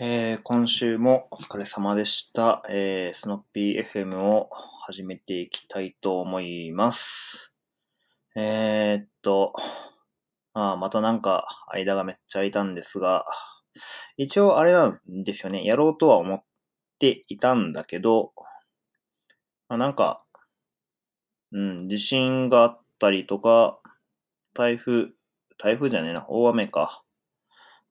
えー、今週もお疲れ様でした。えー、スノッピー FM を始めていきたいと思います。えー、っと、まあ、またなんか間がめっちゃ空いたんですが、一応あれなんですよね。やろうとは思っていたんだけど、まあ、なんか、うん、地震があったりとか、台風、台風じゃねえな、大雨か。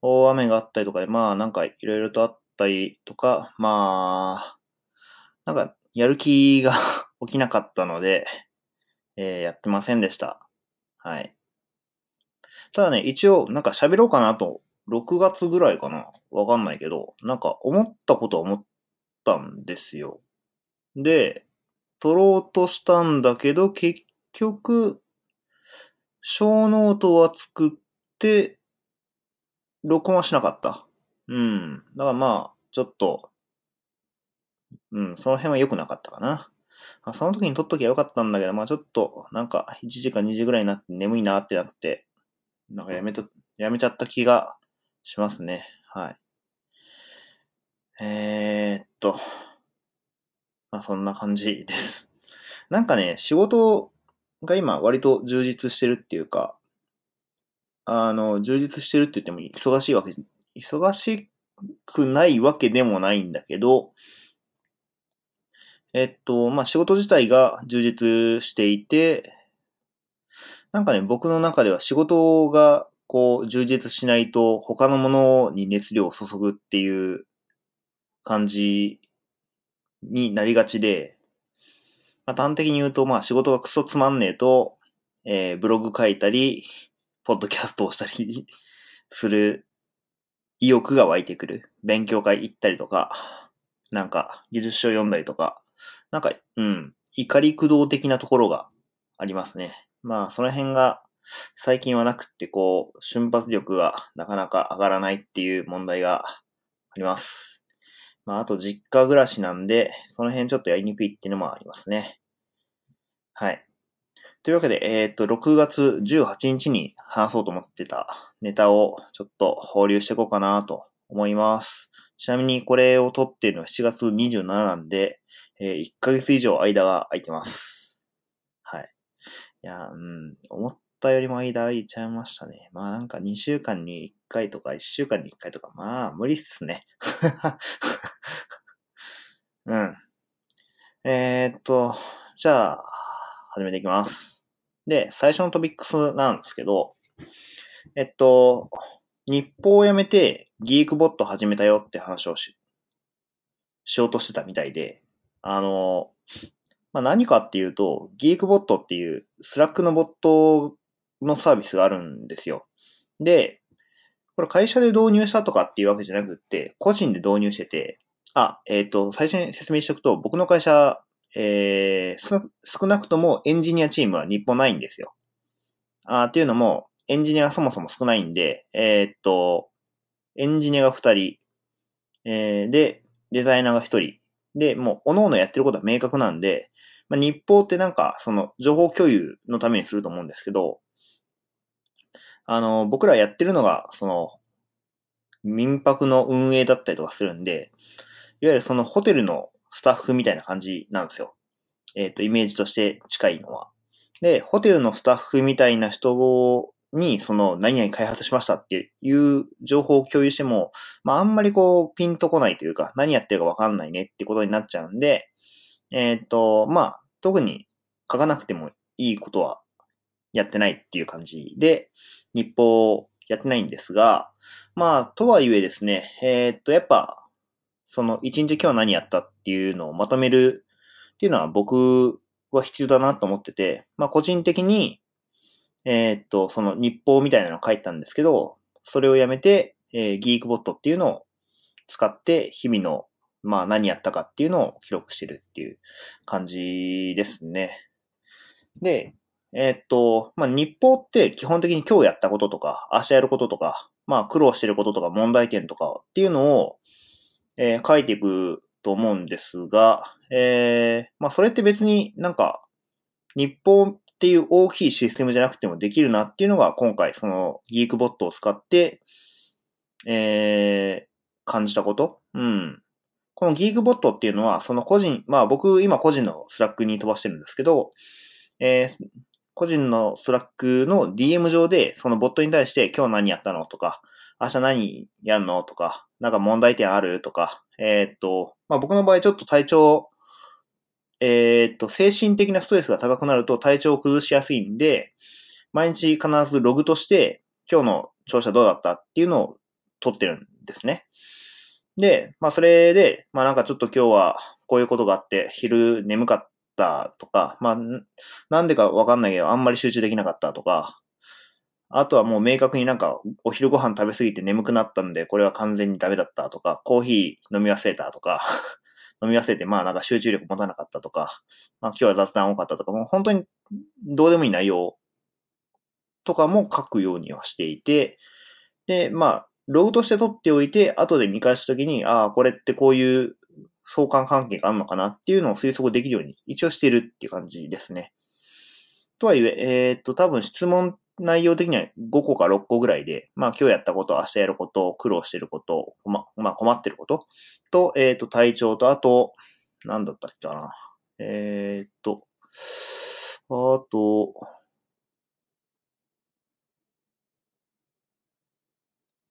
大雨があったりとかで、まあなんかいろいろとあったりとか、まあ、なんかやる気が 起きなかったので、えーやってませんでした。はい。ただね、一応なんか喋ろうかなと、6月ぐらいかなわかんないけど、なんか思ったことは思ったんですよ。で、撮ろうとしたんだけど、結局、小ノートは作って、録音はしなかった。うん。だからまあ、ちょっと、うん、その辺は良くなかったかな。あその時に撮っときゃよかったんだけど、まあちょっと、なんか、1時か2時ぐらいになって眠いなってなって、なんかやめと、やめちゃった気がしますね。はい。えー、っと、まあそんな感じです。なんかね、仕事が今割と充実してるっていうか、あの、充実してるって言っても忙しいわけ、忙しくないわけでもないんだけど、えっと、まあ、仕事自体が充実していて、なんかね、僕の中では仕事がこう充実しないと他のものに熱量を注ぐっていう感じになりがちで、まあ、端的に言うと、まあ仕事がクソつまんねえと、えーブログ書いたり、ポッドキャストをしたりする意欲が湧いてくる。勉強会行ったりとか、なんか技術書読んだりとか、なんか、うん、怒り駆動的なところがありますね。まあその辺が最近はなくって、こう、瞬発力がなかなか上がらないっていう問題があります。まああと実家暮らしなんで、その辺ちょっとやりにくいっていうのもありますね。はい。というわけで、えっ、と、6月18日に話そうと思ってたネタをちょっと放流していこうかなと思います。ちなみにこれを撮っているのは7月27なんで、えー1ヶ月以上間が空いてます。はい。いや、うん、思ったよりも間空いちゃいましたね。まあなんか2週間に1回とか1週間に1回とか、まあ無理っすね。うん。えーっと、じゃあ、始めていきます。で、最初のトピックスなんですけど、えっと、日報を辞めて Geekbot 始めたよって話をし、しようとしてたみたいで、あの、まあ、何かっていうと、 Geekbot っていう Slack のボットのサービスがあるんですよ。で、これ会社で導入したとかっていうわけじゃなくって、個人で導入してて、あ、えっ、と、最初に説明しておくと、僕の会社、えー、少なくともエンジニアチームは日本ないんですよ。あっていうのも、エンジニアがそもそも少ないんで、えーっと、エンジニアが2人、えーで、デザイナーが1人。で、もう、各々やってることは明確なんで、まあ、日報ってなんか、その、情報共有のためにすると思うんですけど、あの、僕らやってるのが、その、民泊の運営だったりとかするんで、いわゆるそのホテルのスタッフみたいな感じなんですよ。えっ、と、イメージとして近いのは。で、ホテルのスタッフみたいな人に、その、何々開発しましたっていう情報を共有しても、まあ、あんまりこう、ピンとこないというか、何やってるかわかんないねってことになっちゃうんで、えっ、と、まあ、特に書かなくてもいいことはやってないっていう感じで、日報をやってないんですが、まあ、とはいえですね、えっ、と、やっぱ、その、一日今日何やったっていうのをまとめるっていうのは僕は必要だなと思ってて、まあ個人的に、えーっと、その日報みたいなのを書いたんですけど、それをやめて、えーギークボットっていうのを使って日々の、まあ何やったかっていうのを記録してるっていう感じですね。で、えーっと、まあ日報って基本的に今日やったこととか、明日やることとか、まあ苦労してることとか問題点とかっていうのを、えー書いていくと思うんですが、えーまあそれって別になんか、日報っていう大きいシステムじゃなくてもできるなっていうのが今回その Geekbot を使って、えー感じたこと？うん。この Geekbot っていうのは、その個人、まあ僕今個人の Slack に飛ばしてるんですけど、えー、個人の Slack の DM 上で、そのボットに対して今日何やったのとか、明日何やんのとか、なんか問題点ある？とか、えー、っと、まあ僕の場合ちょっと体調、えー、っと、精神的なストレスが高くなると体調を崩しやすいんで、毎日必ずログとして、今日の調子はどうだったっていうのを取ってるんですね。で、まあそれで、まあなんかちょっと今日はこういうことがあって、昼眠かったとか、まあ、なんでかわかんないけど、あんまり集中できなかったとか、あとはもう明確になんかお昼ご飯食べ過ぎて眠くなったんで、これは完全にダメだったとか、コーヒー飲み忘れたとか、飲み忘れてまあなんか集中力持たなかったとか、まあ今日は雑談多かったとか、もう本当にどうでもいい内容とかも書くようにはしていて、で、まあ、ログとして取っておいて、後で見返したときに、ああ、これってこういう相関関係があるのかなっていうのを推測できるように一応してるっていう感じですね。とはいえ、えー、っと、多分質問内容的には5個か6個ぐらいで、まあ今日やったこと、明日やること、苦労してること、ま、まあ困ってることと、えー、っと、体調と、あと、なんだったっけかな。えー、っと、あと、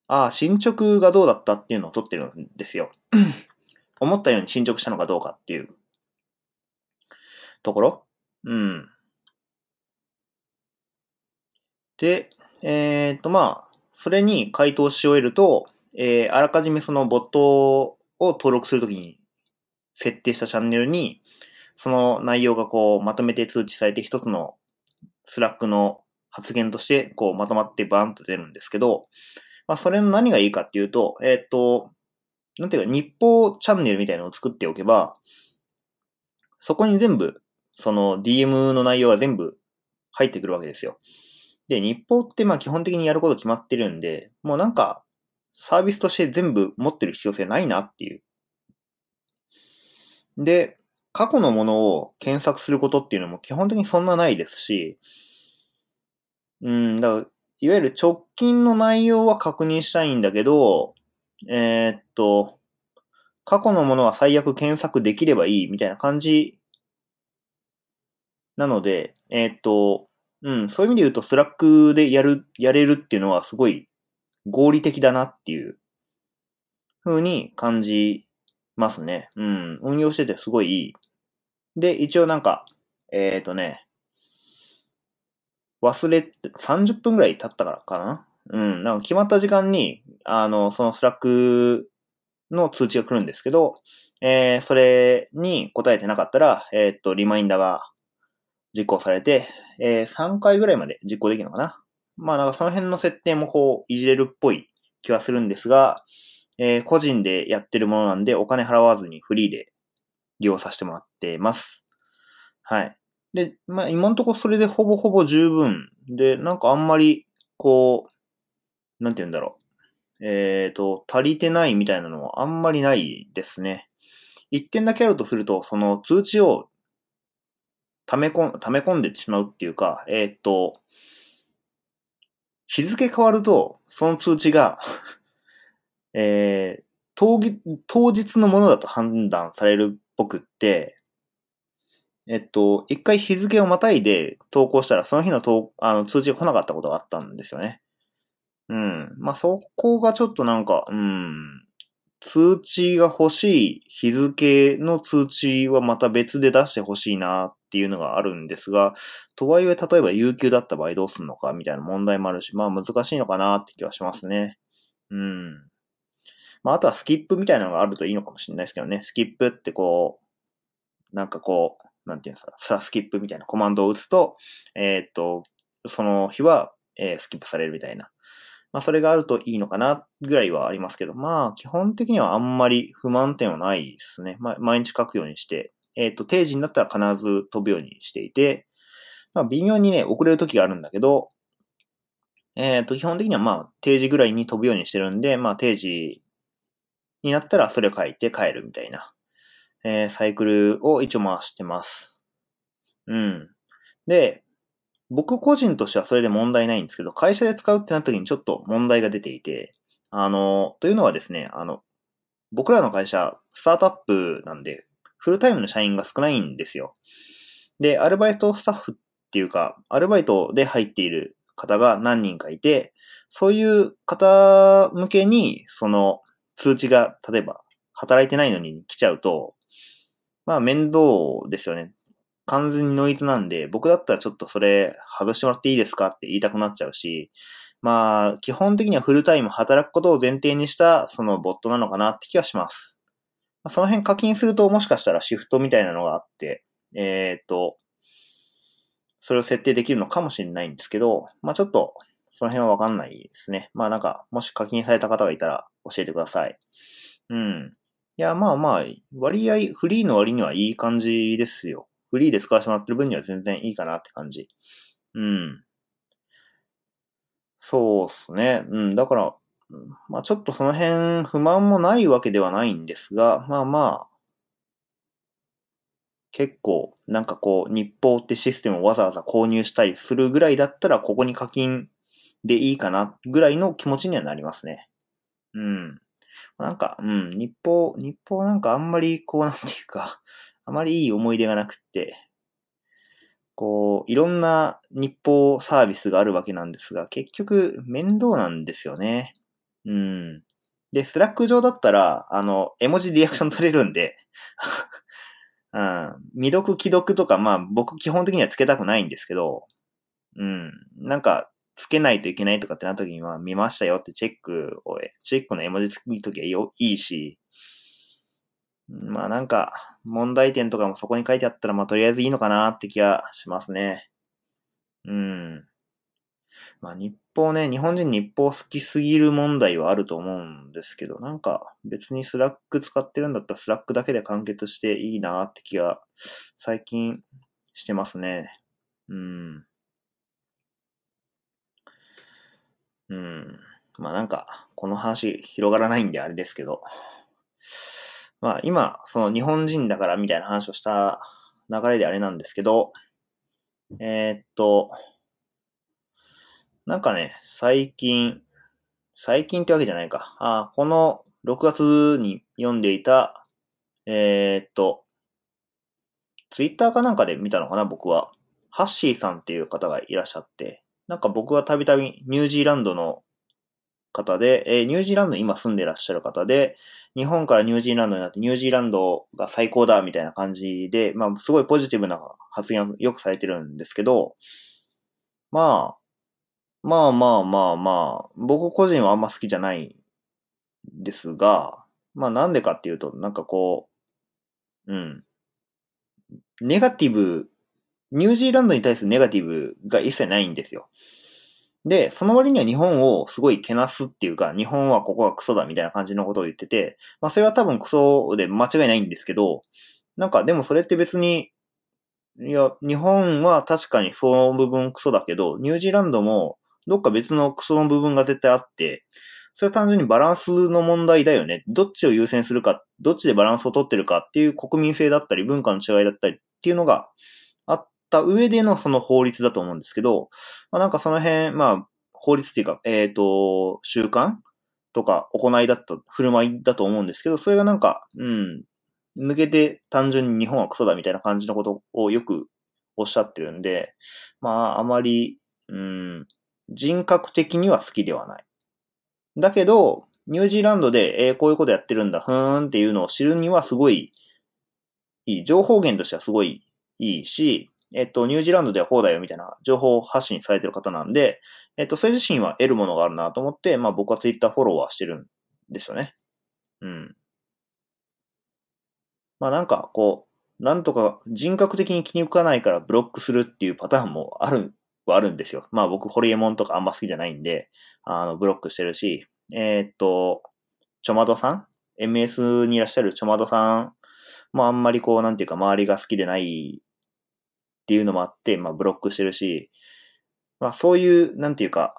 ああ、進捗がどうだったっていうのを取ってるんですよ。思ったように進捗したのかどうかっていうところ。うん。で、えー、と、まあ、それに回答し終えると、えー、あらかじめそのボットを登録するときに設定したチャンネルに、その内容がこうまとめて通知されて一つのSlack の発言としてこうまとまってバーンと出るんですけど、まあそれの何がいいかっていうと、えー、と、なんていうか日報チャンネルみたいなのを作っておけば、そこに全部、その DM の内容が全部入ってくるわけですよ。で、日報ってまあ基本的にやること決まってるんで、もうなんかサービスとして全部持ってる必要性ないなっていう。で、過去のものを検索することっていうのも基本的にそんなないですし、うん、だから、いわゆる直近の内容は確認したいんだけど、えー、っと、過去のものは最悪検索できればいいみたいな感じなので、えー、っと、うん、そういう意味で言うと、 Slack でやる、やれるっていうのはすごい合理的だなっていう風に感じますね。うん、運用しててすごいいい。で、一応なんか、えっ、ー、とね、忘れて、30分くらい経ったからかなうん、なんか決まった時間に、あの、その Slack の通知が来るんですけど、えー、それに答えてなかったら、えー、と、リマインダーが実行されて、えー、3回ぐらいまで実行できるのかな。まあなんかその辺の設定もこう、いじれるっぽい気はするんですが、えー、個人でやってるものなんでお金払わずにフリーで利用させてもらってます。はい。で、まあ今んとこそれでほぼほぼ十分で、なんかあんまり、こう、なんて言うんだろう。えっ、ー、と、足りてないみたいなのはあんまりないですね。一点だけあるとすると、その通知を溜め込ん、溜め込んでしまうっていうか、えっ、と、日付変わると、その通知が えー、当当日のものだと判断されるっぽくって、えっと、一回日付をまたいで投稿したら、その日の投あの通知が来なかったことがあったんですよね。うん。まあ、そこがちょっとなんか、うん、通知が欲しい日付の通知はまた別で出して欲しいなっていうのがあるんですが、とはいえ、例えば有給だった場合どうすんのかみたいな問題もあるし、まあ難しいのかなって気はしますね。うん。まあ、あとはスキップみたいなのがあるといいのかもしれないですけどね。スキップってこう、なんかこう、なんていうんですか、スラスキップみたいなコマンドを打つと、えー、っと、その日は、えー、スキップされるみたいな。まあ、それがあるといいのかな、ぐらいはありますけど、まあ、基本的にはあんまり不満点はないですね。まあ、毎日書くようにして、えっ、と、定時になったら必ず飛ぶようにしていて、まあ、微妙にね、遅れる時があるんだけど、えっ、と、基本的にはまあ、定時ぐらいに飛ぶようにしてるんで、まあ、定時になったらそれを書いて帰るみたいな、えー、サイクルを一応回してます。うん。で、僕個人としてはそれで問題ないんですけど、会社で使うってなった時にちょっと問題が出ていて、あの、というのはですね、あの、僕らの会社、スタートアップなんで、フルタイムの社員が少ないんですよ。で、アルバイトスタッフっていうか、アルバイトで入っている方が何人かいて、そういう方向けに、その通知が、例えば、働いてないのに来ちゃうと、まあ面倒ですよね。完全にノイズなんで、僕だったらちょっとそれ外してもらっていいですかって言いたくなっちゃうし、まあ、基本的にはフルタイム働くことを前提にしたそのボットなのかなって気はします。その辺課金するともしかしたらシフトみたいなのがあって、えっ、ー、と、それを設定できるのかもしれないんですけど、まあちょっと、その辺はわかんないですね。まあなんか、もし課金された方がいたら教えてください。うん。いや、まあまあ、割合、フリーの割にはいい感じですよ。フリーで使わせてもらってる分には全然いいかなって感じ。うん。そうっすね。うん。だから、まあちょっとその辺不満もないわけではないんですが、まあまあ、結構、なんかこう、日報ってシステムをわざわざ購入したりするぐらいだったら、ここに課金でいいかな、ぐらいの気持ちにはなりますね。うん。なんか、うん、日報、日報なんかあんまり、こう、なんていうか、あまりいい思い出がなくって、こう、いろんな日報サービスがあるわけなんですが、結局、面倒なんですよね。うん。で、 Slack 上だったら、あの、絵文字リアクション取れるんで うん。未読既読とか、まあ僕基本的にはつけたくないんですけど、うん。なんか、つけないといけないとかってなった時には見ましたよってチェックを、チェックの絵文字つくときはいいし、まあなんか、問題点とかもそこに書いてあったら、まあとりあえずいいのかなって気がしますね。うん。まあ日報ね、日本人日報好きすぎる問題はあると思うんですけど、なんか別に Slack 使ってるんだったら Slack だけで完結していいなって気が最近してますね。うん。うん。まあなんか、この話広がらないんであれですけど、まあ今、その日本人だからみたいな話をした流れであれなんですけど、えー、っと、なんかね、最近、最近ってわけじゃないか。あこの6月に読んでいた、えー、っと、ツイッターかなんかで見たのかな、僕は。ハッシーさんっていう方がいらっしゃって、なんか僕はたびたびニュージーランドの方で、えー、ニュージーランドに今住んでらっしゃる方で、日本からニュージーランドになってニュージーランドが最高だみたいな感じで、まあすごいポジティブな発言をよくされてるんですけど、まあ、まあまあまあまあ、僕個人はあんま好きじゃないですが、まあなんでかっていうと、なんかこう、うん。ネガティブ、ニュージーランドに対するネガティブが一切ないんですよ。で、その割には日本をすごいけなすっていうか、日本はここがクソだみたいな感じのことを言ってて、まあそれは多分クソで間違いないんですけど、なんかでもそれって別に、いや、日本は確かにその部分クソだけど、ニュージーランドもどっか別のクソの部分が絶対あって、それは単純にバランスの問題だよね。どっちを優先するか、どっちでバランスを取ってるかっていう国民性だったり文化の違いだったりっていうのがった上でのその法律だと思うんですけど、まあ、なんかその辺、まあ、法律っていうか、えっ、ー、と、習慣とか行いだった、振る舞いだと思うんですけど、それがなんか、うん、抜けて単純に日本はクソだみたいな感じのことをよくおっしゃってるんで、まあ、あまり、うん、人格的には好きではない。だけど、ニュージーランドで、えー、こういうことやってるんだ、ふーんっていうのを知るにはすごいいい。情報源としてはすごいいいし、えっと、ニュージーランドではこうだよみたいな情報発信されてる方なんで、えっと、それ自身は得るものがあるなと思って、まあ僕はツイッターフォローはしてるんですよね。うん。まあなんか、こう、なんとか人格的に気に浮かないからブロックするっていうパターンもあるはあるんですよ。まあ僕、ホリエモンとかあんま好きじゃないんで、あの、ブロックしてるし、えー、っと、ちょまどさん ?MS にいらっしゃるちょまどさんもあんまりこう、なんていうか周りが好きでないっていうのもあって、まあブロックしてるし、まあそういう、なんていうか、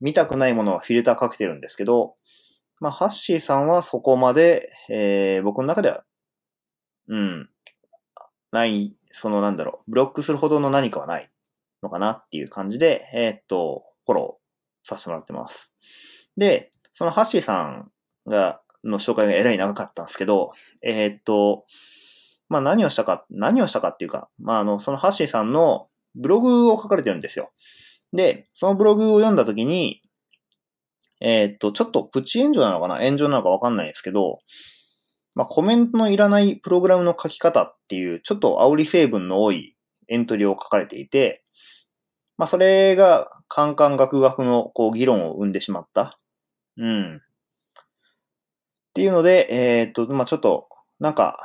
見たくないものはフィルターかけてるんですけど、まあハッシーさんはそこまで、えー、僕の中では、うん、ない、そのなんだろう、ブロックするほどの何かはない。のかなっていう感じで、えー、っと、フォローさせてもらってます。で、そのハッシーさんがの紹介がえらい長かったんですけど、えー、っと、まあ何をしたか、何をしたかっていうか、まああの、そのハッシーさんのブログを書かれてるんですよ。で、そのブログを読んだときに、えー、っと、ちょっとプチ炎上なのかな？炎上なのかわかんないですけど、まあコメントのいらないプログラムの書き方っていう、ちょっと煽り成分の多いエントリーを書かれていて、まあそれがカンカンガクガクのこう議論を生んでしまった。うん。っていうので、えー、っと、まあちょっと、なんか、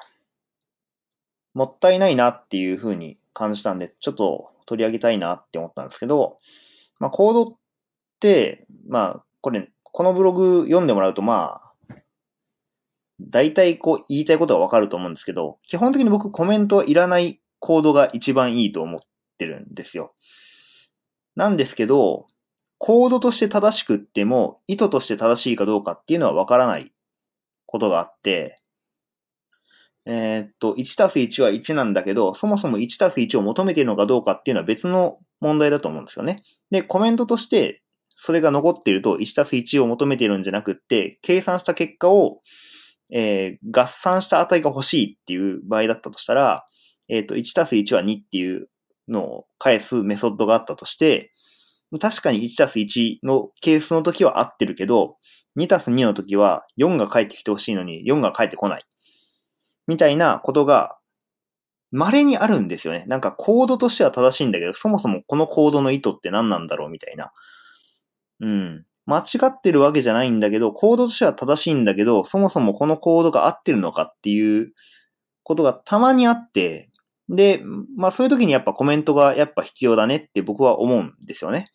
もったいないなっていうふうに感じたんで、ちょっと取り上げたいなって思ったんですけど、まあ、コードって、まあ、これ、このブログ読んでもらうと、まあ、大体こう言いたいことはわかると思うんですけど、基本的に僕コメントはいらないコードが一番いいと思ってるんですよ。なんですけど、コードとして正しくっても、意図として正しいかどうかっていうのはわからないことがあって、えー、っと、1たす1は1なんだけど、そもそも1たす1を求めているのかどうかっていうのは別の問題だと思うんですよね。で、コメントとして、それが残っていると1たす1を求めているんじゃなくって、計算した結果を、えー、合算した値が欲しいっていう場合だったとしたら、えー、っと、1たす1は2っていうのを返すメソッドがあったとして、確かに1たす1のケースの時は合ってるけど、2たす2の時は4が返ってきてほしいのに4が返ってこない。みたいなことが、稀にあるんですよね。なんかコードとしては正しいんだけど、そもそもこのコードの意図って何なんだろうみたいな。うん。間違ってるわけじゃないんだけど、コードとしては正しいんだけど、そもそもこのコードが合ってるのかっていうことがたまにあって、で、まあそういう時にやっぱコメントがやっぱ必要だねって僕は思うんですよね。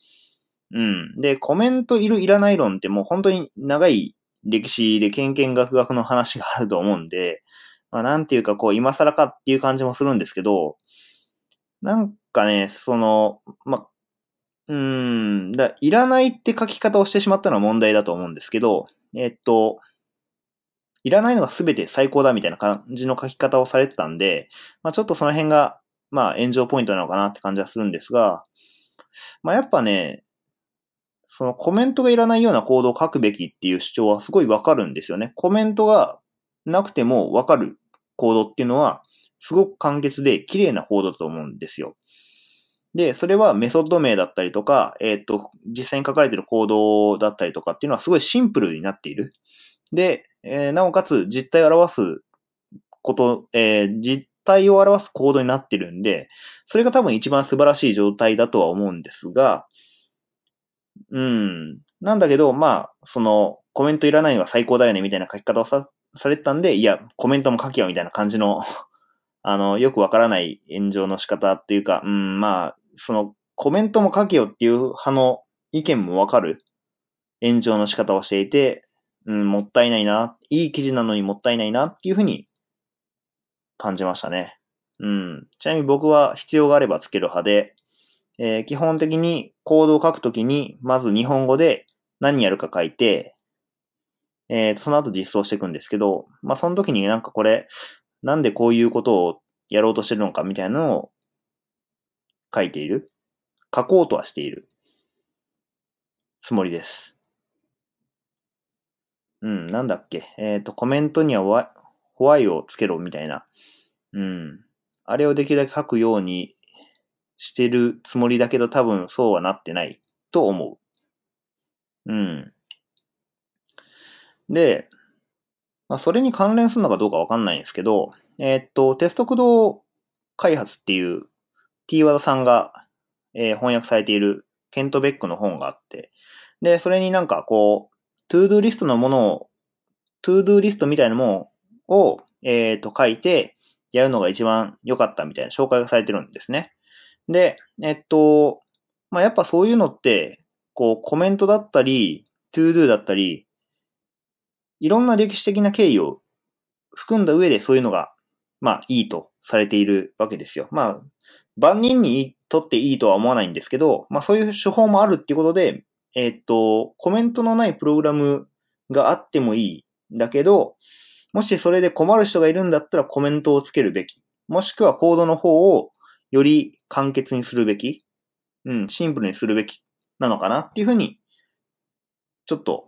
うん。で、コメントいるいらない論ってもう本当に長い歴史で研究学学の話があると思うんで、まあなんていうかこう今更かっていう感じもするんですけど、なんかね、その、まうん、だ、いらないって書き方をしてしまったのは問題だと思うんですけど、えっと、いらないのが全て最高だみたいな感じの書き方をされてたんで、まあちょっとその辺が、まあ炎上ポイントなのかなって感じはするんですが、まあやっぱね、そのコメントがいらないようなコードを書くべきっていう主張はすごいわかるんですよね。コメントがなくてもわかるコードっていうのは、すごく簡潔で綺麗なコードだと思うんですよ。で、それはメソッド名だったりとか、えっ、ー、と、実際に書かれてるコードだったりとかっていうのはすごいシンプルになっている。で、えー、なおかつ実態を表すこと、えー、実態を表すコードになってるんで、それが多分一番素晴らしい状態だとは思うんですが、うん。なんだけど、まあ、その、コメントいらないのが最高だよねみたいな書き方をさされてたんで、いや、コメントも書けよみたいな感じの あの、よくわからない炎上の仕方っていうか、うん、まあ、その、コメントも書けよっていう派の意見もわかる炎上の仕方をしていて、うん、もったいないな、いい記事なのにもったいないなっていうふうに感じましたね。うん。ちなみに僕は必要があればつける派で、えー、基本的にコードを書くときに、まず日本語で何やるか書いて、えー、その後実装していくんですけど、まあ、その時になんかこれ、なんでこういうことをやろうとしてるのかみたいなのを書いている。書こうとはしている。つもりです。うん、なんだっけ。えっ、ー、と、コメントにはホワイをつけろみたいな。うん。あれをできるだけ書くようにしてるつもりだけど多分そうはなってないと思う。うん。で、まあ、それに関連するのかどうかわかんないんですけど、えー、っと、テスト駆動開発っていう T ワードさんが、えー、翻訳されているケント・ベックの本があって、で、それになんかこう、 TODO リストのものを、 TODO リストみたいなものを、えっ、と、書いて、やるのが一番良かったみたいな紹介がされてるんですね。で、えっと、まあ、やっぱそういうのって、こう、コメントだったり、 TODO だったり、いろんな歴史的な経緯を含んだ上でそういうのが、まあいいとされているわけですよ。まあ、万人にとっていいとは思わないんですけど、まあそういう手法もあるっていうことで、えっと、コメントのないプログラムがあってもいいんだけど、もしそれで困る人がいるんだったらコメントをつけるべき。もしくはコードの方をより簡潔にするべき。うん、シンプルにするべきなのかなっていうふうに、ちょっと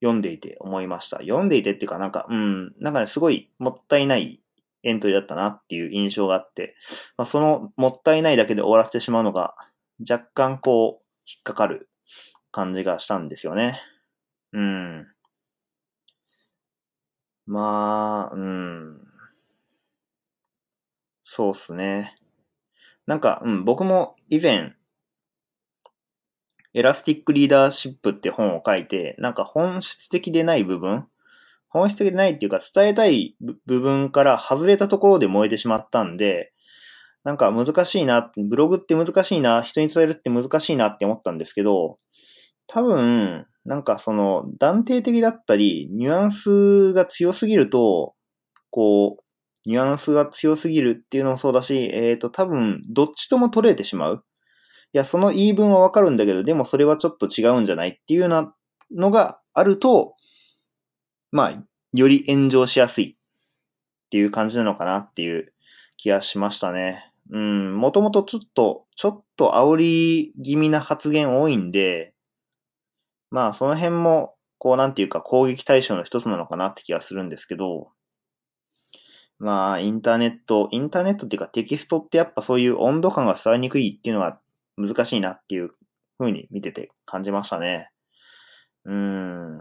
読んでいて思いました。読んでいてっていうかなんか、うん、なんかね、すごいもったいないエントリーだったなっていう印象があって、まあ、そのもったいないだけで終わらせてしまうのが若干こう引っかかる感じがしたんですよね。うん。まあ、うん。そうっすね。なんか、うん、僕も以前、Elastic Leadership って本を書いて、なんか本質的でない部分本質的でないっていうか伝えたい部分から外れたところで燃えてしまったんで、なんか難しいな、ブログって難しいな、人に伝えるって難しいなって思ったんですけど、多分、なんかその断定的だったり、ニュアンスが強すぎると、こう、ニュアンスが強すぎるっていうのもそうだし、えっ、ー、と、多分、どっちとも取れてしまう。いや、その言い分はわかるんだけど、でもそれはちょっと違うんじゃないっていうようなのがあると、まあ、より炎上しやすいっていう感じなのかなっていう気がしましたね。うん、もともとちょっと、ちょっと煽り気味な発言多いんで、まあその辺も、こうなんていうか攻撃対象の一つなのかなって気がするんですけど、まあインターネット、インターネットっていうかテキストってやっぱそういう温度感が伝わりにくいっていうのが難しいなっていう風に見てて感じましたね。うーん。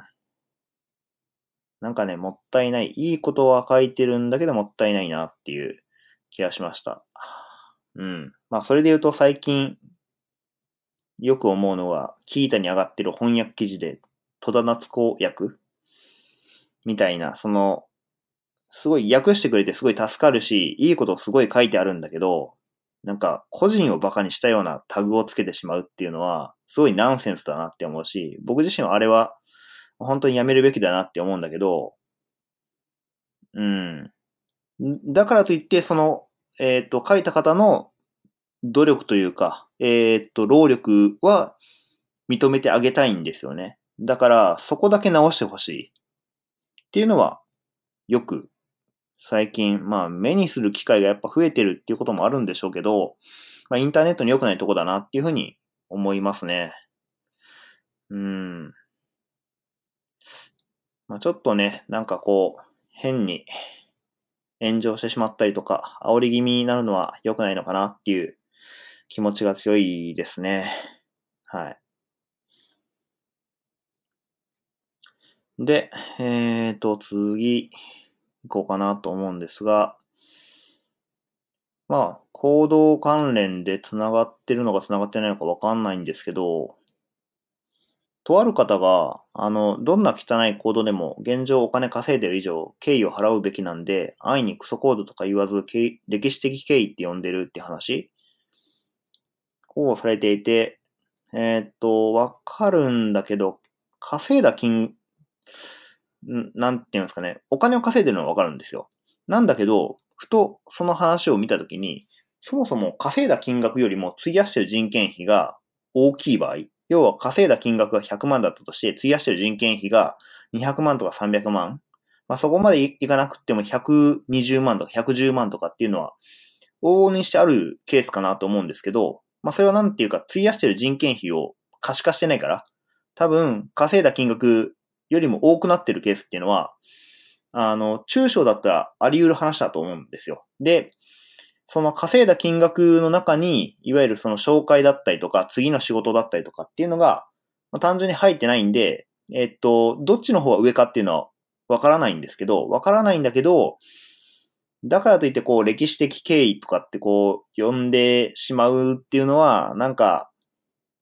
なんかね、もったいない。いいことは書いてるんだけどもったいないなっていう気がしました。うん。まあ、それで言うと最近、よく思うのは、キータに上がってる翻訳記事で、戸田夏子役？みたいな、その、すごい訳してくれてすごい助かるし、いいことすごい書いてあるんだけど、なんか個人を馬鹿にしたようなタグをつけてしまうっていうのは、すごいナンセンスだなって思うし、僕自身はあれは本当にやめるべきだなって思うんだけど、うん。だからといって、その、えっ、ー、と、書いた方の努力というか、えっ、ー、と、労力は認めてあげたいんですよね。だから、そこだけ直してほしい。っていうのは、よく、最近、まあ、目にする機会がやっぱ増えてるっていうこともあるんでしょうけど、まあ、インターネットに良くないとこだなっていうふうに思いますね。うん。まあ、ちょっとね、なんかこう、変に炎上してしまったりとか、煽り気味になるのは良くないのかなっていう気持ちが強いですね。はい。で、えーと、次、行こうかなと思うんですが、まあ、行動関連で繋がってるのか繋がってないのかわかんないんですけど、とある方が、あの、どんな汚いコードでも現状お金稼いでる以上、敬意を払うべきなんで、安易にクソコードとか言わず、歴史的敬意って呼んでるって話をされていて、えー、っと、わかるんだけど、稼いだ金、なんていうんすかね、お金を稼いでるのはわかるんですよ。なんだけど、ふとその話を見たときに、そもそも稼いだ金額よりも費やしてる人件費が大きい場合、要は稼いだ金額が100万だったとして、費やしてる人件費が200万とか300万。まあ、そこまでいかなくても120万とか110万とかっていうのは、往々にしてあるケースかなと思うんですけど、まあ、それはなんていうか、費やしてる人件費を可視化してないから、多分、稼いだ金額よりも多くなってるケースっていうのは、あの、中小だったらあり得る話だと思うんですよ。で、その稼いだ金額の中に、いわゆるその紹介だったりとか、次の仕事だったりとかっていうのが、まあ、単純に入ってないんで、えっと、どっちの方が上かっていうのはわからないんですけど、わからないんだけど、だからといってこう歴史的経緯とかってこう呼んでしまうっていうのは、なんか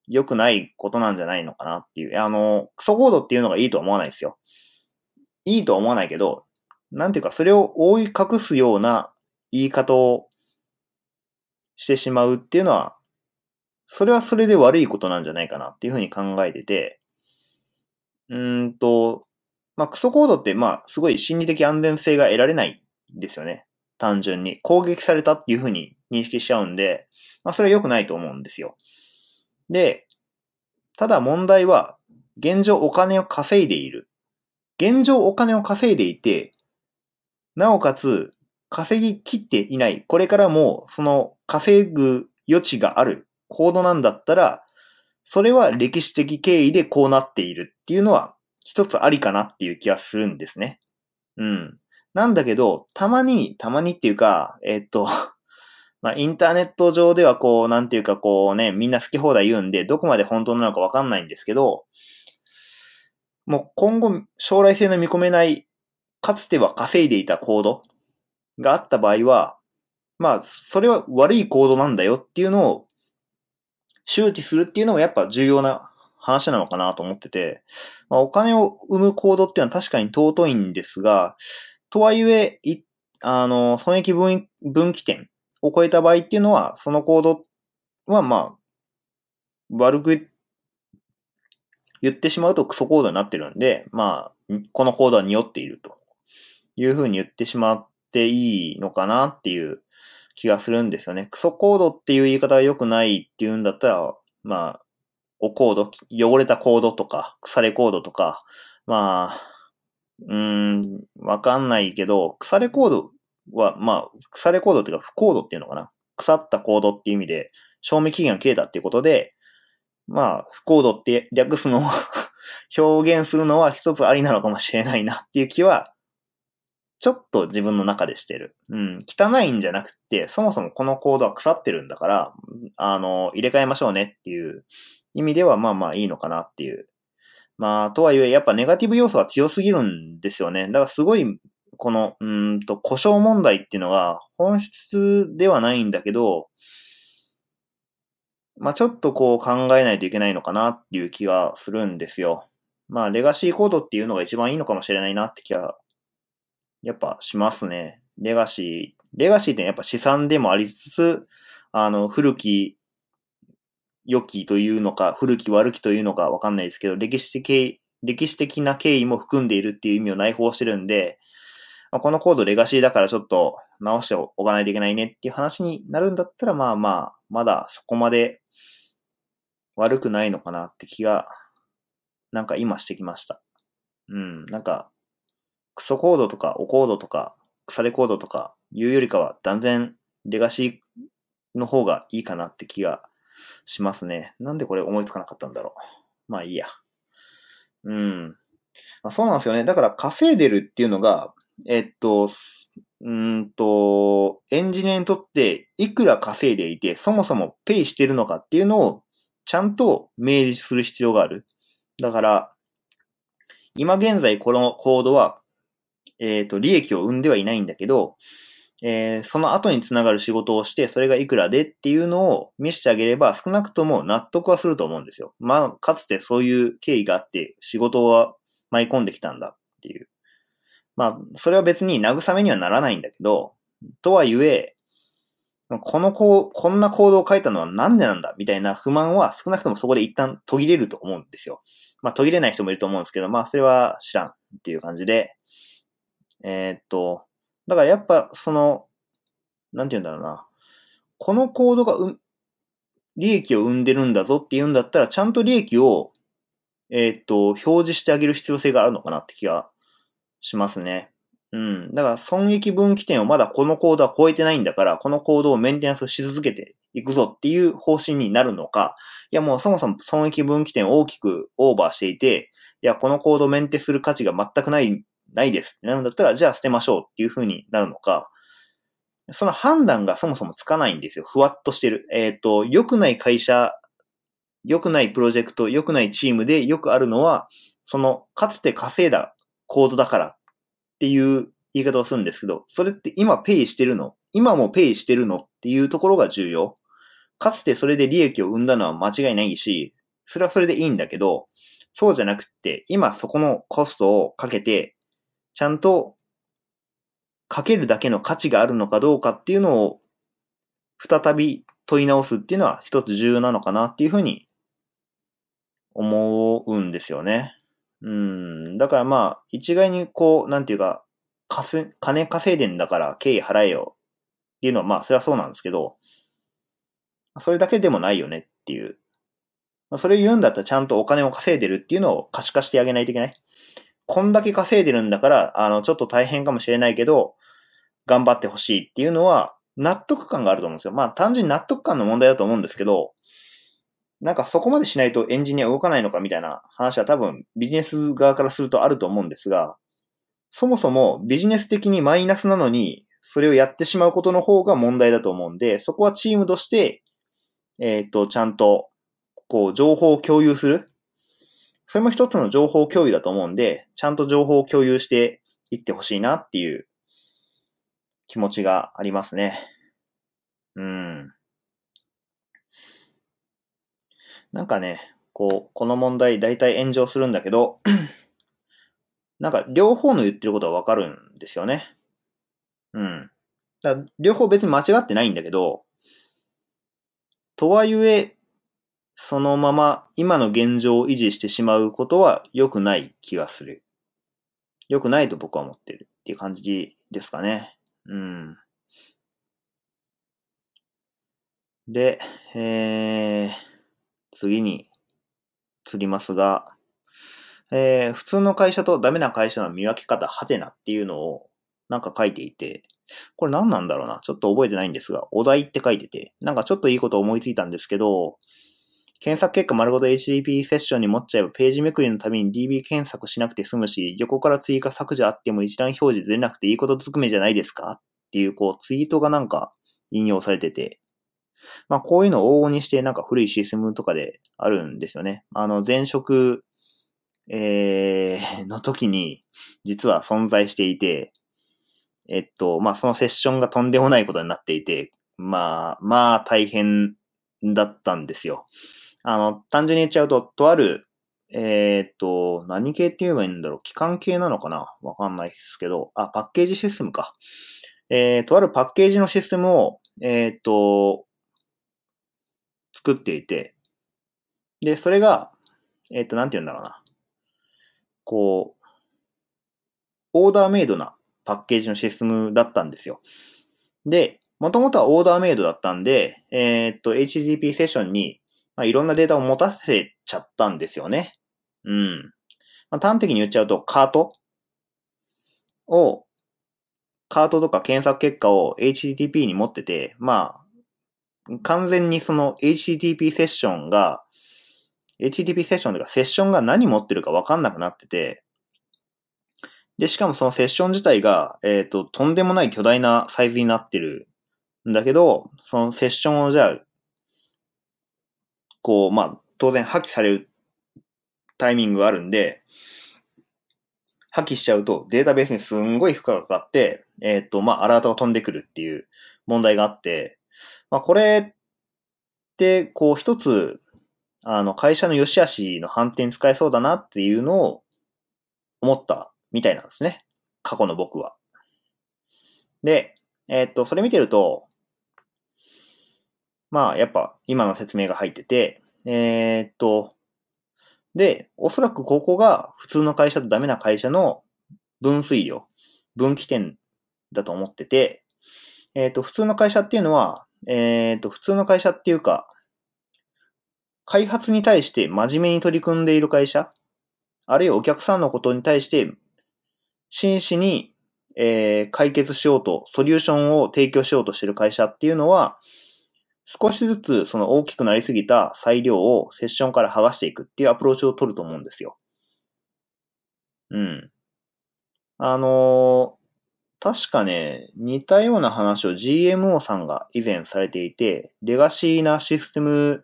良くないことなんじゃないのかなっていう。あの、クソコードっていうのがいいとは思わないですよ。いいとは思わないけど、なんていうかそれを覆い隠すような言い方をしてしまうっていうのは、それはそれで悪いことなんじゃないかなっていうふうに考えてて、うんと、まあ、クソコードって、まあ、すごい心理的安全性が得られないんですよね。単純に。攻撃されたっていうふうに認識しちゃうんで、まあ、それは良くないと思うんですよ。で、ただ問題は、現状お金を稼いでいる。現状お金を稼いでいて、なおかつ、稼ぎきっていない。これからも、その稼ぐ余地があるコードなんだったら、それは歴史的経緯でこうなっているっていうのは一つありかなっていう気がするんですね。うん。なんだけど、たまに、たまにっていうか、えっと、まあ、インターネット上ではこう、なんていうかこうね、みんな好き放題言うんで、どこまで本当なのかわかんないんですけど、もう今後、将来性の見込めない、かつては稼いでいたコードがあった場合は、まあ、それは悪いコードなんだよっていうのを周知するっていうのがやっぱ重要な話なのかなと思ってて、まあ、お金を生むコードっていうのは確かに尊いんですが、とはいえ、い、あの、損益分分岐点を超えた場合っていうのは、そのコードはまあ、悪く言ってしまうとクソコードになってるんで、まあ、このコードは匂っているというふうに言ってしまっていいのかなっていう気がするんですよね。クソコードっていう言い方が良くないっていうんだったら、まあ、おコード、汚れたコードとか、腐れコードとか、まあ、うーん、わかんないけど、腐れコードは、まあ、腐れコードっていうか、不コードっていうのかな。腐ったコードっていう意味で、賞味期限が切れたっていうことで、まあ、不コードって略すのを 表現するのは一つありなのかもしれないなっていう気はちょっと自分の中でしてる。うん。汚いんじゃなくて、そもそもこのコードは腐ってるんだから、あの、入れ替えましょうねっていう意味ではまあまあいいのかなっていう。まあ、とはいえ、やっぱネガティブ要素は強すぎるんですよね。だからすごい、この、うんと、故障問題っていうのが本質ではないんだけど、まあちょっとこう考えないといけないのかなっていう気がするんですよ。まあレガシーコードっていうのが一番いいのかもしれないなって気はやっぱしますね。レガシー。レガシーってやっぱ資産でもありつつ、あの、古き、良きというのか、古き悪きというのかわかんないですけど、歴史的、歴史的な経緯も含んでいるっていう意味を内包してるんで、まあ、このコードレガシーだからちょっと直しておかないといけないねっていう話になるんだったら、まあまあ、まだそこまで悪くないのかなって気が、なんか今してきました。うん、なんか、クソコードとかオコードとか腐れコードとかいうよりかは断然レガシーの方がいいかなって気がしますね。なんでこれ思いつかなかったんだろう。まあいいや。うん。まあ、そうなんですよね。だから稼いでるっていうのが、えっと、うんと、エンジニアにとっていくら稼いでいて、そもそもペイしてるのかっていうのをちゃんと明示する必要がある。だから、今現在このコードはえっ、ー、と、利益を生んではいないんだけど、えー、その後につながる仕事をして、それがいくらでっていうのを見せてあげれば、少なくとも納得はすると思うんですよ。まあ、かつてそういう経緯があって、仕事は舞い込んできたんだっていう。まあ、それは別に慰めにはならないんだけど、とはいえ、このこう、こんな行動を書いたのはなんでなんだみたいな不満は少なくともそこで一旦途切れると思うんですよ。まあ途切れない人もいると思うんですけど、まあそれは知らんっていう感じで、えー、っと、だからやっぱその、なんて言うんだろうな。このコードがう、利益を生んでるんだぞって言うんだったら、ちゃんと利益を、えー、っと、表示してあげる必要性があるのかなって気がしますね。うん。だから損益分岐点をまだこのコードは超えてないんだから、このコードをメンテナンスし続けていくぞっていう方針になるのか、いやもうそもそも損益分岐点を大きくオーバーしていて、いや、このコードをメンテする価値が全くないないですってなるんだったら、じゃあ捨てましょうっていう風になるのか、その判断がそもそもつかないんですよ。ふわっとしてる。えっ、ー、と、良くない会社、良くないプロジェクト、良くないチームでよくあるのは、その、かつて稼いだコードだからっていう言い方をするんですけど、それって今ペイしてるの？今もペイしてるのっていうところが重要。かつてそれで利益を生んだのは間違いないし、それはそれでいいんだけど、そうじゃなくって、今そこのコストをかけてちゃんとかけるだけの価値があるのかどうかっていうのを再び問い直すっていうのは一つ重要なのかなっていうふうに思うんですよね。うん。だからまあ、一概にこう、なんていうか、かす金稼いでんだから経緯払えよっていうのはまあ、それはそうなんですけど、それだけでもないよねっていう。まあそれ言うんだったらちゃんとお金を稼いでるっていうのを可視化してあげないといけない。こんだけ稼いでるんだから、あの、ちょっと大変かもしれないけど、頑張ってほしいっていうのは、納得感があると思うんですよ。まあ、単純に納得感の問題だと思うんですけど、なんかそこまでしないとエンジニア動かないのかみたいな話は多分ビジネス側からするとあると思うんですが、そもそもビジネス的にマイナスなのに、それをやってしまうことの方が問題だと思うんで、そこはチームとして、えっ、ー、と、ちゃんと、こう、情報を共有する。それも一つの情報共有だと思うんで、ちゃんと情報を共有していってほしいなっていう気持ちがありますね。うん。なんかね、こう、この問題大体炎上するんだけど、なんか両方の言ってることはわかるんですよね。うん。だ両方別に間違ってないんだけど、とはいえ、そのまま今の現状を維持してしまうことは良くない気がする。良くないと僕は思ってるっていう感じですかね。うん。で、えー、次に移りますが、えー、普通の会社とダメな会社の見分け方、はてなっていうのをなんか書いていて、これ何なんだろうな。ちょっと覚えてないんですが、お題って書いてて、なんかちょっといいこと思いついたんですけど、検索結果丸ごと HTTP セッションに持っちゃえばページめくりのために DB 検索しなくて済むし、横から追加削除あっても一覧表示出なくていいことずくめじゃないですか？っていう、こう、ツイートがなんか引用されてて、まあこういうのを往々にしてなんか古いシステムとかであるんですよね。あの前職、えー、の時に実は存在していて、えっと、まあそのセッションがとんでもないことになっていて、まあ、まあ大変だったんですよ。あの、単純に言っちゃうと、とある、えー、っと、何系って言えばいいんだろう機関系なのかな？わかんないですけど、あ、パッケージシステムか。えー、とあるパッケージのシステムを、えー、っと、作っていて、で、それが、えっ、と、なんて言うんだろうな。こう、オーダーメイドなパッケージのシステムだったんですよ。で、もともとはオーダーメイドだったんで、えっ、と、HTTP セッションに、まあ、いろんなデータを持たせちゃったんですよね。うん。まあ、端的に言っちゃうと、カートを、カートとか検索結果を HTTP に持ってて、まあ、完全にその HTTP セッションが、HTTP セッションというかセッションが何持ってるかわかんなくなってて、で、しかもそのセッション自体が、えっ、ー、と、とんでもない巨大なサイズになってるんだけど、そのセッションをじゃあ、こう、まあ、当然破棄されるタイミングがあるんで、破棄しちゃうとデータベースにすんごい負荷がかかって、えっ、ー、と、まあ、アラートが飛んでくるっていう問題があって、まあ、これって、こう一つ、あの、会社の良し悪しの反転使えそうだなっていうのを思ったみたいなんですね。過去の僕は。で、えー、っと、それ見てると、まあ、やっぱ今の説明が入ってて、えー、っと、で、おそらくここが普通の会社とダメな会社の分水量、分岐点だと思ってて、えっ、と、普通の会社っていうのは、えっ、ー、と、普通の会社っていうか、開発に対して真面目に取り組んでいる会社、あるいはお客さんのことに対して真摯に、えー、解決しようと、ソリューションを提供しようとしている会社っていうのは、少しずつその大きくなりすぎた裁量をセッションから剥がしていくっていうアプローチを取ると思うんですよ。うん。あの確かね、似たような話を GMO さんが以前されていて、レガシーなシステム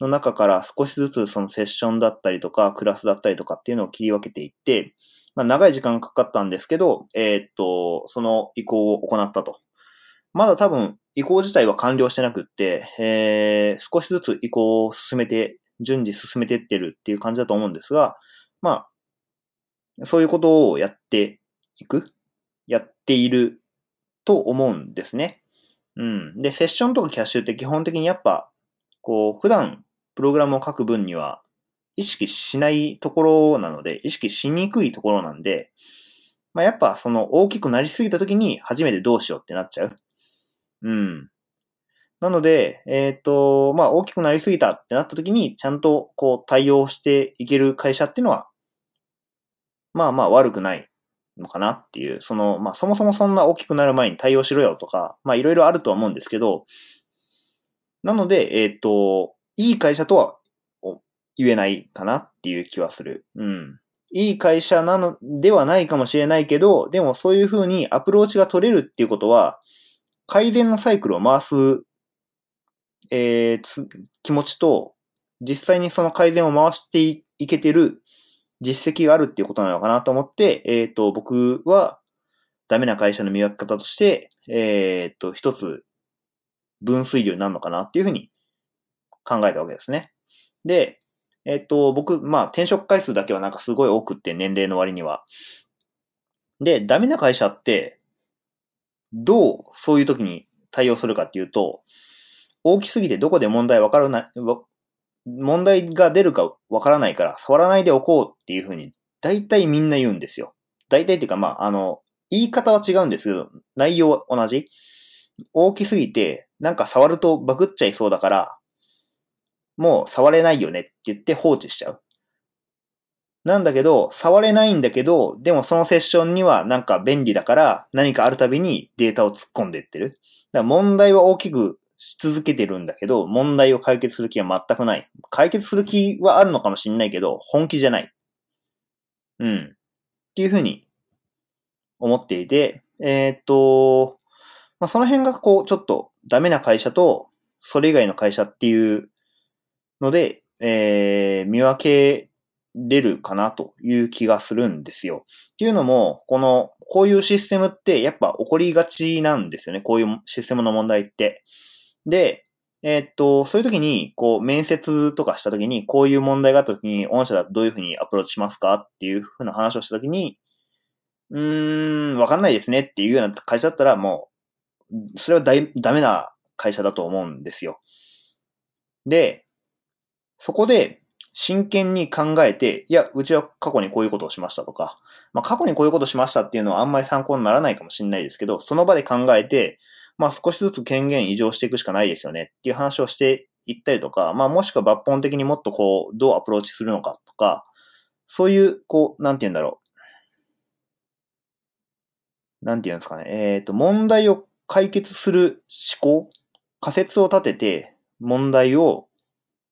の中から少しずつそのセッションだったりとか、クラスだったりとかっていうのを切り分けていって、まあ、長い時間かかったんですけど、えー、っと、その移行を行ったと。まだ多分移行自体は完了してなくって、えー、少しずつ移行を進めて、順次進めていってるっていう感じだと思うんですが、まあ、そういうことをやっていく。っていると思うんですね。うん。で、セッションとかキャッシュって基本的にやっぱ、こう、普段プログラムを書く分には意識しないところなので、意識しにくいところなんで、まあ、やっぱその大きくなりすぎた時に初めてどうしようってなっちゃう。うん。なので、えっ、ー、と、まあ、大きくなりすぎたってなった時に、ちゃんとこう対応していける会社っていうのは、まあまあ悪くないのかなっていう、その、まあそもそもそんな大きくなる前に対応しろよとか、まあいろいろあるとは思うんですけど、なので、えっ、ー、と、いい会社とは言えないかなっていう気はする。うん。いい会社なのではないかもしれないけど、でもそういうふうにアプローチが取れるっていうことは、改善のサイクルを回す、えー、気持ちと、実際にその改善を回していけてる実績があるっていうことなのかなと思って、えっ、と、僕はダメな会社の見分け方として、えっ、と、一つ分水流になるのかなっていうふうに考えたわけですね。で、えっと、僕、まあ、転職回数だけはなんかすごい多くって年齢の割には。で、ダメな会社って、どうそういう時に対応するかっていうと、大きすぎてどこで問題わからない、問題が出るかわからないから触らないでおこうっていうふうに、大体みんな言うんですよ。大体っていうか、まあ、あの、言い方は違うんですけど、内容は同じ。大きすぎて、なんか触るとバグっちゃいそうだから、もう触れないよねって言って放置しちゃう。なんだけど、触れないんだけど、でもそのセッションにはなんか便利だから何かあるたびにデータを突っ込んでいってる。だから問題は大きくし続けてるんだけど、問題を解決する気は全くない。解決する気はあるのかもしんないけど、本気じゃない。うん。っていうふうに思っていて、えー、っと、まあ、その辺がこう、ちょっとダメな会社と、それ以外の会社っていうので、えー、見分けれるかなという気がするんですよ。っていうのも、この、こういうシステムってやっぱ起こりがちなんですよね。こういうシステムの問題って。で、えー、っと、そういう時に、こう、面接とかした時に、こういう問題があった時に、御社だとどういうふうにアプローチしますかっていうふうな話をした時に、うーん、わかんないですねっていうような会社だったら、もう、それはだいダメな会社だと思うんですよ。で、そこで真剣に考えて、いや、うちは過去にこういうことをしましたとか、まあ過去にこういうことをしましたっていうのはあんまり参考にならないかもしれないですけど、その場で考えて、まあ少しずつ権限移譲していくしかないですよねっていう話をしていったりとか、まあもしくは抜本的にもっとこう、どうアプローチするのかとか、そういう、こう、なんて言うんだろう。なんて言うんですかね。えっ、ー、と、問題を解決する思考仮説を立てて問題を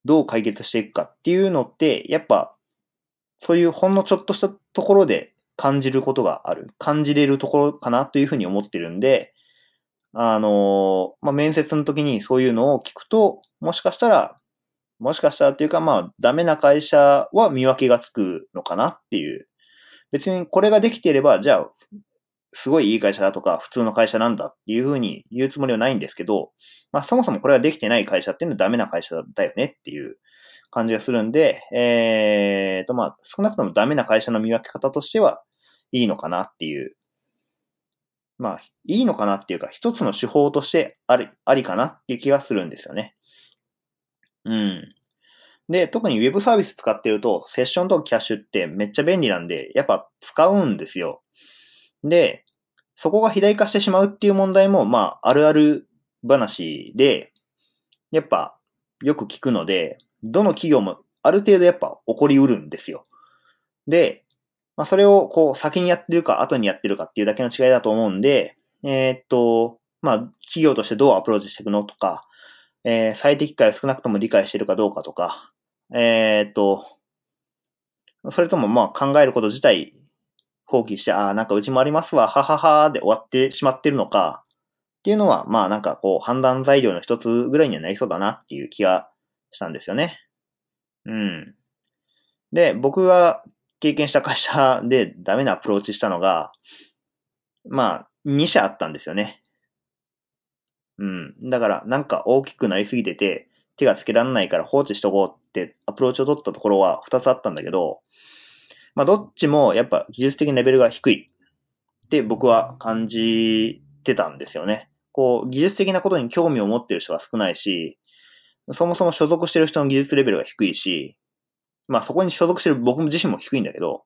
どう解決していくかっていうのって、やっぱ、そういうほんのちょっとしたところで感じることがある。感じれるところかなというふうに思ってるんで、あの、まあ、面接の時にそういうのを聞くと、もしかしたら、もしかしたらっていうか、まあ、ダメな会社は見分けがつくのかなっていう。別にこれができていれば、じゃあ、すごいいい会社だとか、普通の会社なんだっていうふうに言うつもりはないんですけど、まあそもそもこれができてない会社っていうのはダメな会社だよねっていう感じがするんで、えーとまあ少なくともダメな会社の見分け方としてはいいのかなっていう。まあいいのかなっていうか、一つの手法としてあり、ありかなっていう気がするんですよね。うん。で、特に Web サービス使ってると、セッションとキャッシュってめっちゃ便利なんで、やっぱ使うんですよ。で、そこが肥大化してしまうっていう問題も、まあ、あるある話で、やっぱ、よく聞くので、どの企業もある程度やっぱ起こりうるんですよ。で、まあ、それをこう先にやってるか後にやってるかっていうだけの違いだと思うんで、えー、っと、まあ、企業としてどうアプローチしていくのとか、えー、最適解を少なくとも理解してるかどうかとか、えー、っと、それともまあ考えること自体放棄して、ああ、なんかうちもありますわ、はははで終わってしまってるのか、っていうのは、まあなんかこう判断材料の一つぐらいにはなりそうだなっていう気がしたんですよね。うん。で、僕が経験した会社でダメなアプローチしたのが、まあ、2社あったんですよね。うん。だから、なんか大きくなりすぎてて、手がつけられないから放置しとこうってアプローチを取ったところは2つあったんだけど、まあ、どっちもやっぱ技術的なレベルが低いって僕は感じてたんですよね。こう、技術的なことに興味を持ってる人が少ないし、そもそも所属してる人の技術レベルが低いし、まあそこに所属してる僕自身も低いんだけど、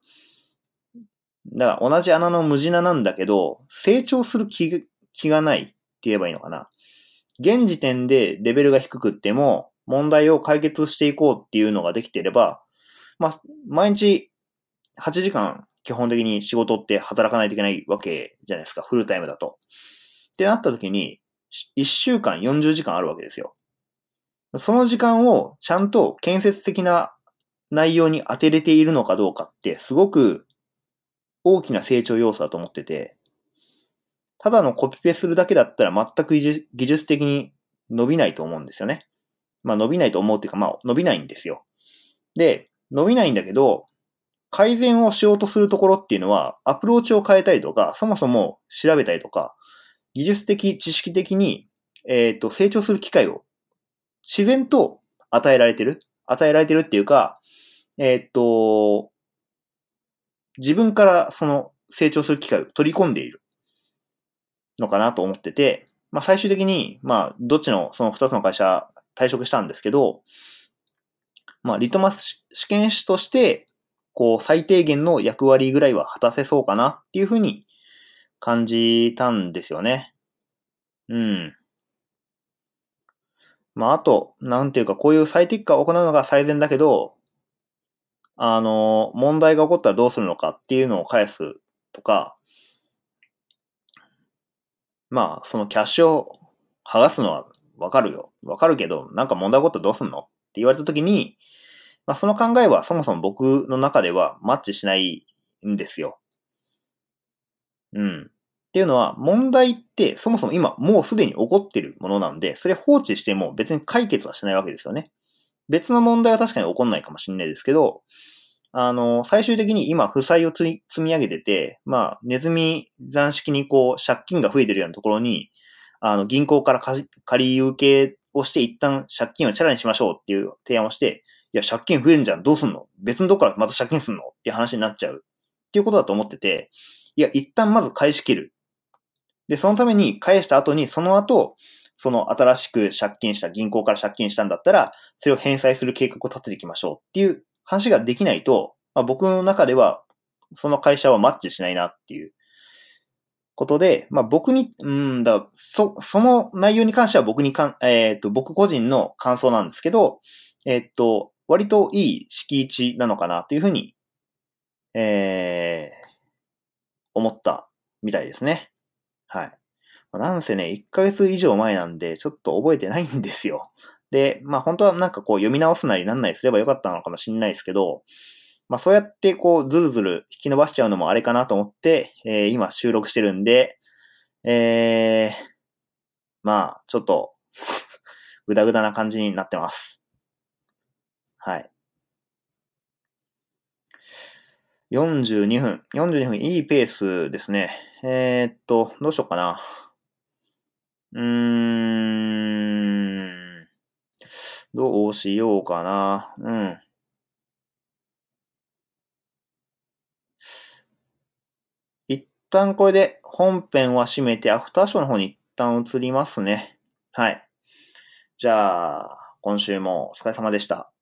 だから同じ穴の無地ななんだけど、成長する気気がないって言えばいいのかな。現時点でレベルが低くっても、問題を解決していこうっていうのができていれば、まあ、毎日8時間基本的に仕事って働かないといけないわけじゃないですか、フルタイムだと。ってなった時に、1週間40時間あるわけですよ。その時間をちゃんと建設的な内容に当てれているのかどうかってすごく大きな成長要素だと思ってて、ただのコピペするだけだったら全く技術的に伸びないと思うんですよね。まあ伸びないと思うっていうか、まあ伸びないんですよ。で、伸びないんだけど、改善をしようとするところっていうのは、アプローチを変えたりとか、そもそも調べたりとか、技術的、知識的に、えっ、ー、と、成長する機会を自然と与えられてる与えられてるっていうか、えっ、と、自分からその成長する機会を取り込んでいるのかなと思ってて、まあ最終的に、まあどっちのその二つの会社退職したんですけど、まあリトマス試験紙として、こう最低限の役割ぐらいは果たせそうかなっていうふうに感じたんですよね。うん。まああと、なんていうかこういう最適化を行うのが最善だけど、あの、問題が起こったらどうするのかっていうのを返すとか、まあ、そのキャッシュを剥がすのはわかるよ。わかるけど、なんか問題起こったらどうすんのって言われたときに、まあ、その考えはそもそも僕の中ではマッチしないんですよ。うん。っていうのは、問題ってそもそも今もうすでに起こってるものなんで、それ放置しても別に解決はしないわけですよね。別の問題は確かに起こんないかもしれないですけど、あの、最終的に今、負債を積み上げてて、まあ、ネズミ残式にこう、借金が増えてるようなところに、あの、銀行から借り受けをして一旦借金をチャラにしましょうっていう提案をして、いや、借金増えんじゃん、どうすんの？別のとこからまた借金すんの？っていう話になっちゃう。っていうことだと思ってて、いや、一旦まず返し切る。で、そのために返した後に、その後、その新しく借金した銀行から借金したんだったら、それを返済する計画を立てていきましょうっていう話ができないと、まあ、僕の中では、その会社はマッチしないなっていうことで、まあ僕に、うんだ、そ、その内容に関しては僕にかん、えっ、ー、と、僕個人の感想なんですけど、えっ、ー、と、割といい敷地なのかなというふうに、えー、思ったみたいですね。はい。なんせね、1ヶ月以上前なんで、ちょっと覚えてないんですよ。で、まあ本当はなんかこう読み直すなりなんなりすればよかったのかもしれないですけど、まあそうやってこうずるずる引き伸ばしちゃうのもあれかなと思って、えー、今収録してるんで、えー、まあちょっとぐだぐだな感じになってます。はい。42分。42分、いいペースですね。えー、っと、どうしようかな。うーん。どうしようかな。うん。一旦これで本編は閉めて、アフターショーの方に一旦移りますね。はい。じゃあ、今週もお疲れ様でした。